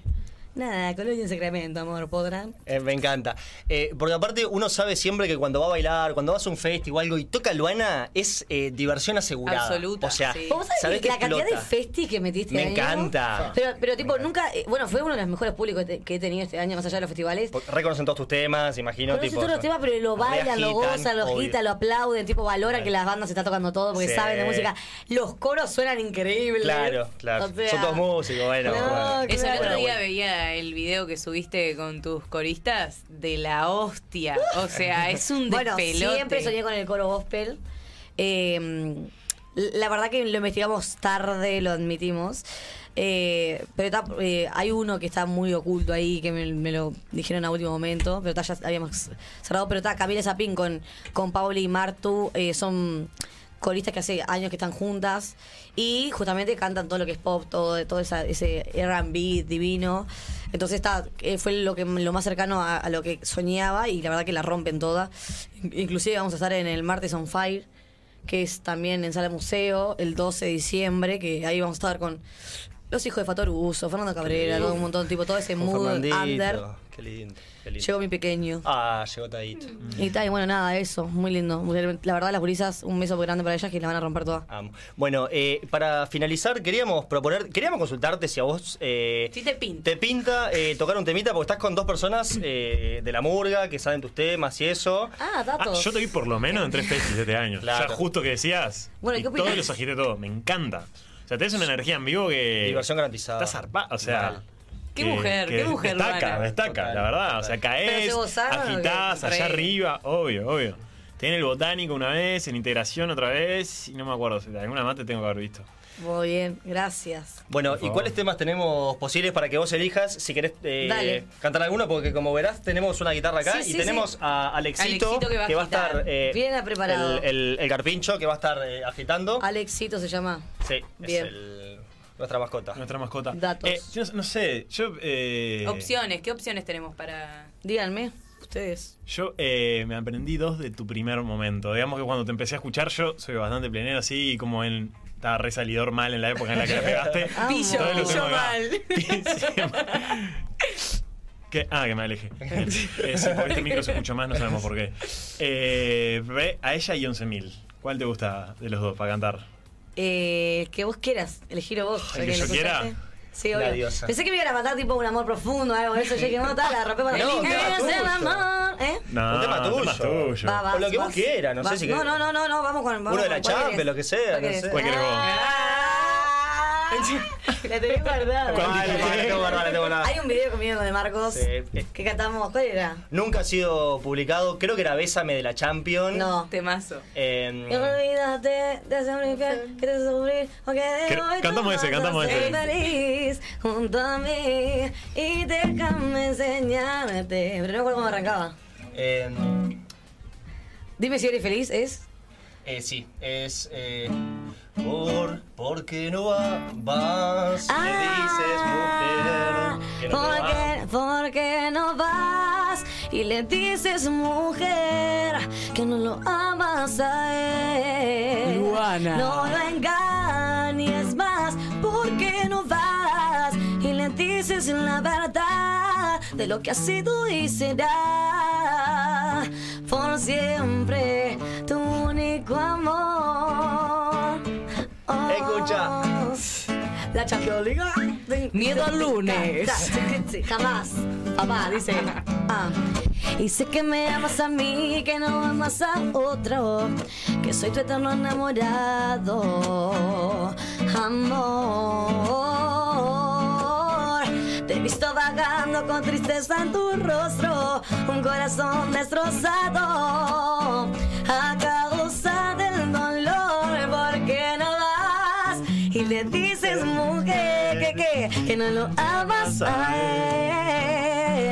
Nada, Colonia en Sacramento, amor, podrán. Eh, me encanta. Eh, porque aparte uno sabe siempre que cuando va a bailar, cuando vas a un festi o algo y toca Luana, es eh, diversión asegurada. Absoluta, O sea, sí. ¿Vos sabés, sabés que la cantidad de festis que metiste Me año? encanta. Pero, pero tipo, nunca... eh, bueno, fue uno de los mejores públicos que, he tenido este año, más allá de los festivales. Reconocen todos tus temas, imagino. Conocen tipo, todos los temas, pero lo bailan, lo gozan, lo agitan, lo aplauden, tipo valoran que las bandas se está tocando todo porque Sí. saben de música. Los coros suenan increíbles. Claro, claro. O sea, Son todos músicos, bueno. No, bueno. Eso, el claro. otro día veía el video que subiste con tus coristas de la hostia. O sea, es un Bueno, despelote. siempre soñé con el coro gospel. Eh, la verdad que lo investigamos tarde, lo admitimos. Eh, pero está, eh, hay uno que está muy oculto ahí, que me, me lo dijeron a último momento, pero está, ya habíamos cerrado. Pero está Camila Zapín con, con Pauli y Martu, eh, son coristas que hace años que están juntas y justamente cantan todo lo que es pop, todo, todo esa- ese R&B divino. Entonces está, eh, fue lo que lo más cercano a, a lo que soñaba y la verdad que la rompen toda. Inclusive vamos a estar en el Martes on Fire, que es también en Sala Museo, el 12 de diciembre, que ahí vamos a estar con los hijos de Fatoruso, Fernando Cabrera, todo un montón, tipo todo ese mood under. Qué lindo, qué lindo. Llegó mi pequeño. Ah, llegó Tadito. Y tal, y bueno, nada, eso, muy lindo. La verdad, las gurisas, un beso muy grande para ellas que la van a romper toda. Amo. Bueno, eh, para finalizar, queríamos proponer, queríamos consultarte si a vos eh, Sí te pinta. te pinta eh, tocar un temita, porque estás con dos personas eh, de la murga que saben tus temas y eso. Ah, Ah, datos. yo te vi por lo menos en tres festis este año. Claro. Ya justo que decías. Bueno, y todos los agité todo. Me encanta. O sea, tenés una energía en vivo que. Diversión garantizada. Está zarpada. O sea. Qué mujer, qué mujer, Destaca, Luana. destaca, Total, la verdad. O sea, total. ¿Pero caes, agitás allá arriba. Obvio, obvio. Tiene el botánico una vez, en integración otra vez. Y no me acuerdo. si Alguna más te tengo que haber visto. Muy bien, gracias. Bueno, ¿y cuáles temas tenemos posibles para que vos elijas? Si querés eh, cantar alguno, porque como verás, tenemos una guitarra acá Sí, y sí, tenemos sí. a Alexito, Alexito que va a a estar. eh, Bien preparado. El, el- el carpincho que va a estar eh, agitando. Alexito se llama. sí, Bien. es el- nuestra mascota. Nuestra mascota. Datos. Eh, yo no, no sé, yo. eh, Opciones, ¿qué opciones tenemos para...? Díganme, ustedes. Yo eh, me aprendí dos de tu primer momento. Digamos que cuando te empecé a escuchar, yo soy bastante plenero, así como en. Estaba re salidor mal en la época en la que la pegaste. Pillo, pillo mal. ¿Qué? Ah, que me aleje. Eh, sí, porque este micro se escucha más, no sabemos por qué. Eh, ve a ella y 11.000. ¿Cuál te gusta de los dos para cantar? Eh, que vos quieras, elegir vos. ¿El que yo quiera? Sí, obvio. diosa. Pensé que me iban a matar tipo un amor profundo o algo de eso. Yo dije, no, está, la rompe para No, mí. tuyo. amor, ¿eh? No, Un tema un tema tuyo. tuyo. Va, va, O lo que vos quieras, no Va. sé si No, no, no, no, no, vamos con. Vamos Uno de la con- ¿cuál Champions, lo que sea, ¿Cuál no sé. ¿Cuál querés vos? La tenés guardada. ¿Cuál tengo guardada, tengo nada. Hay un video conmigo con de Marcos Sí. que cantamos. ¿Cuál era? Nunca ha sido publicado, creo que era Bésame de la Champions. No. Temazo. Eh, Y olvídate de ser un infiel que te hace sufrir porque de Cre- hoy cantamos ese, cantamos ese. feliz junto a mí y déjame enseñarte. Pero no recuerdo cómo arrancaba. eh, Dime si eres feliz, ¿es? Eh, sí, es. Eh, por, ¿Por qué no va- vas? Me dices, mujer, que no porque, porque no vas y le dices mujer que no lo amas a él. Luana. No lo engañes más porque no vas y le dices la verdad de lo que ha sido y será por siempre amor. Oh. Escucha. La Champions League. Miedo al lunes. Jamás. Papá dice. Ah. Y sé que me amas a mí, que no amas a otro, que soy tu eterno enamorado. Amor. Te he visto vagando con tristeza en tu rostro, un corazón destrozado a no lo amas a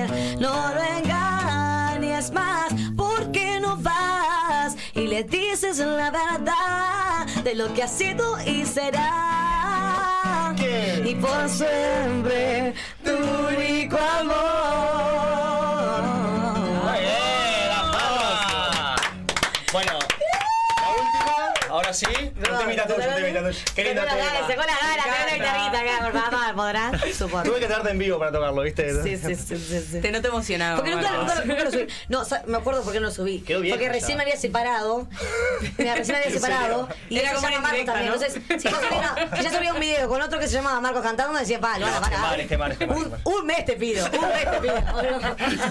él. No lo engañes más, ¿por qué no vas? Y le dices la verdad de lo que ha sido y será. Y por siempre tu único amor. Bueno, la última, ahora sí. Un temita tuyo, un temita tuyo. Qué lindo la tema. sacó la gana, sacó la guitarrita acá, por favor, ¿podrá? Supongo. Tuve que darte en vivo para tocarlo, ¿viste? Sí, sí, sí, sí, sí. Te noto emocionado. Porque nunca, Marcos. nunca, nunca lo subí. No, me acuerdo por qué no lo subí. Quedó viejo Porque recién me había separado. Mira, recién me había ¿En separado. Y Era como en Marcos también. Entonces, si yo subía, yo subía un video con otro que se llamaba Marcos cantando, decía, pa, lo van a No, mal, qué Un, un mes te pido, un mes te pido.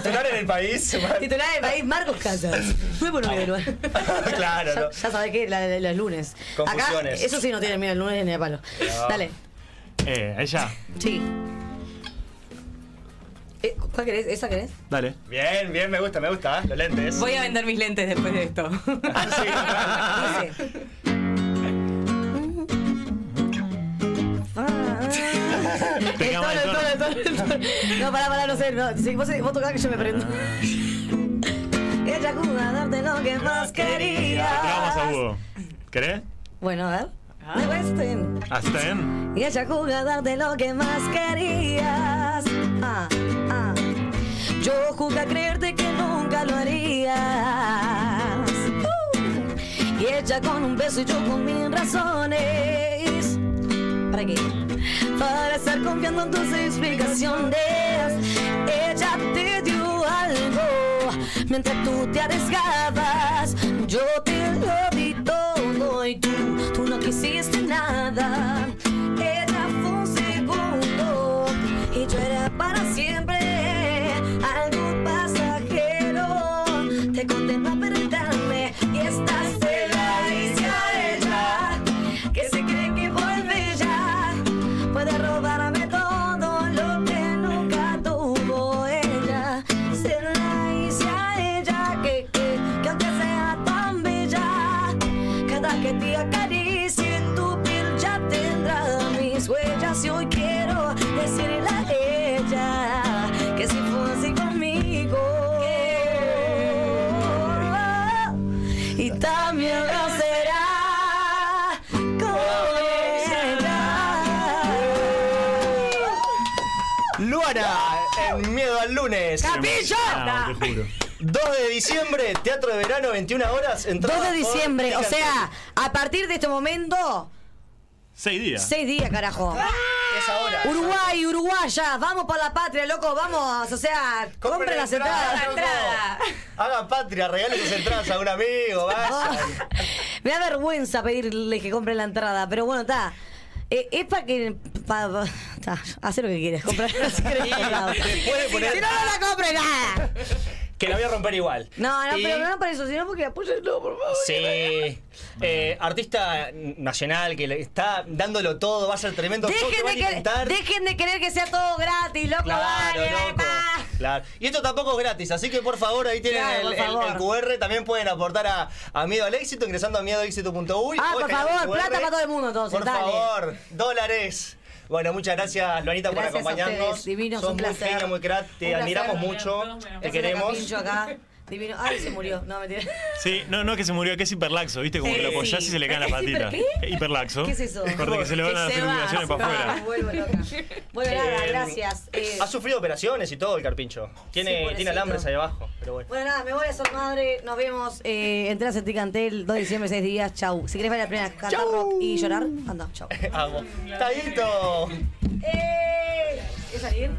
Titular en el país. Titular del país, Marcos Casas. Nuevo número. claro, Ya, ¿no? ya sabés que la de los lunes. Acá, Eso sí no tiene miedo el lunes ni de palo. Dale. Eh, ella. Sí. Eh, ¿Cuál querés? ¿Esa querés? Dale. Bien, bien, me gusta, me gusta, ¿eh? los lentes. Voy a vender mis lentes después de esto. Ah, sí. Dice. Te El queda tono, mal el el tono, el tono, el tono. No, pará, pará, no sé. No. Si vos, vos tocás que yo me prendo. Ella jugó a darte lo que más querías. vamos a Hugo. ¿Querés? Bueno, a ver. Está bien. Ah, ¿está bien? Y ella jugó a darte lo que más querías. Ah, ah. Yo jugué a creerte que nunca lo harías. Uh. Y ella con un beso y yo con mil razones. ¿Para qué? Para estar confiando en tus explicaciones. Ella te dio algo mientras tú te arriesgabas. Yo te lo di todo y tú, tú no quisiste nada. En Miedo al Lunes. ¡Capillo! Ah, te juro. 2 de diciembre, Teatro de Verano, 21 horas. 2 entrada de por diciembre, o sea, a partir de este momento, Seis días. 6 días, carajo. Es ahora. Uruguay, Uruguaya, vamos por la patria, loco, vamos, o sea, compren las entradas. loco. Hagan patria, regalen sus entradas a un amigo, vaya. Me da vergüenza pedirle que compren la entrada, pero bueno, está. Eh, es para que. Pa, pa- ta, hacer lo que quieres, comprar Si no, no la compre nada. Que la voy a romper igual. No, no, Y- pero no para eso, sino porque apóyenlo, por favor. Sí. Eh, artista nacional que le está dándolo todo, va a ser tremendo show Dejen van de, a querer, intentar. dejen de querer que sea todo gratis, loco. Claro, dale, loco. pa. Claro. Y esto tampoco es gratis, así que por favor ahí tienen Claro, el, por el- favor. el QR, también pueden aportar a, a Miedo al Éxito ingresando a miedoalexito.uy. Ah, o por escaneando favor, el plata para todo el mundo, entonces, Por dale. favor, dólares. Bueno, muchas gracias, Luanita, por Gracias a acompañarnos. ustedes, divinos, Sos un muy placer. genia, muy crack, te Un placer. admiramos Todos mucho, te a queremos. Acá. Divino. Ay, se murió. No, mentira. Sí, no, no que se murió, que es hiperlaxo, ¿viste? Como Sí, que lo apoyás sí. y se le caen las ¿Es patitas. hiper Hiperlaxo. ¿Qué es eso? Corte que se le van las circulaciones para afuera. Vuelvo loca. Bueno, nada, Eh, gracias. Eh, Ha sufrido operaciones y todo el carpincho. Sí, Tiene, pobrecito. tiene alambres ahí abajo, pero bueno. bueno, nada, me voy a ser madre. Nos vemos. Eh, entré a Ticantel, 2 de diciembre, 6 días. Chau. Si querés ver la primera cantar rock y llorar, anda. Chau. Vamos. Tadito. ¡Eh! ¿Quieres salir?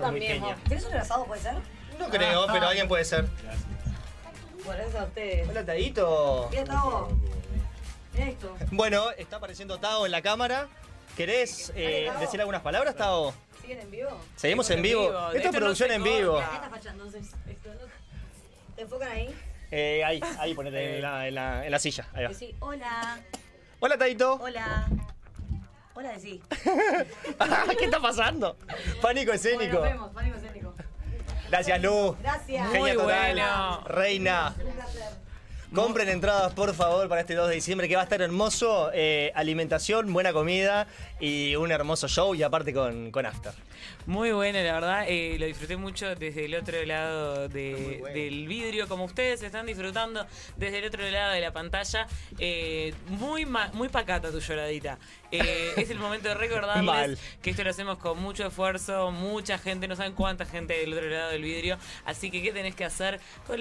También. genia. ¿Tienes un asado, puede ser? No creo, pero alguien puede ser. Bueno, gracias a ustedes. Hola, Tadito. Mira, Tavo. Mira esto. Bueno, está apareciendo Tao en la cámara. ¿Querés eh, decir algunas palabras, Tao? ¿Siguen en vivo? Seguimos en vivo. Esto es no producción en vivo. ¿Te enfocan ahí? Eh, ahí, ahí, ponete en la, en la- en la silla. Ahí va. Decí, hola. Hola, Tadito. Hola. Hola, decí. ¿Qué está pasando? Pánico escénico. Bueno, nos vemos, pánico escénico. Gracias, Lu. Gracias. Genia Muy total. bueno. Reina. Compren entradas, por favor, para este 2 de diciembre, que va a estar hermoso. Eh, alimentación, buena comida y un hermoso show, y aparte con, con After. Muy bueno, la verdad, eh, lo disfruté mucho desde el otro lado de- Muy bueno. del vidrio, como ustedes están disfrutando desde el otro lado de la pantalla. Eh, muy muy pacata tu lloradita. Es el momento de recordarles Mal. que esto lo hacemos con mucho esfuerzo, mucha gente, no saben cuánta gente del otro lado del vidrio. Así que, ¿qué tenés que hacer? Con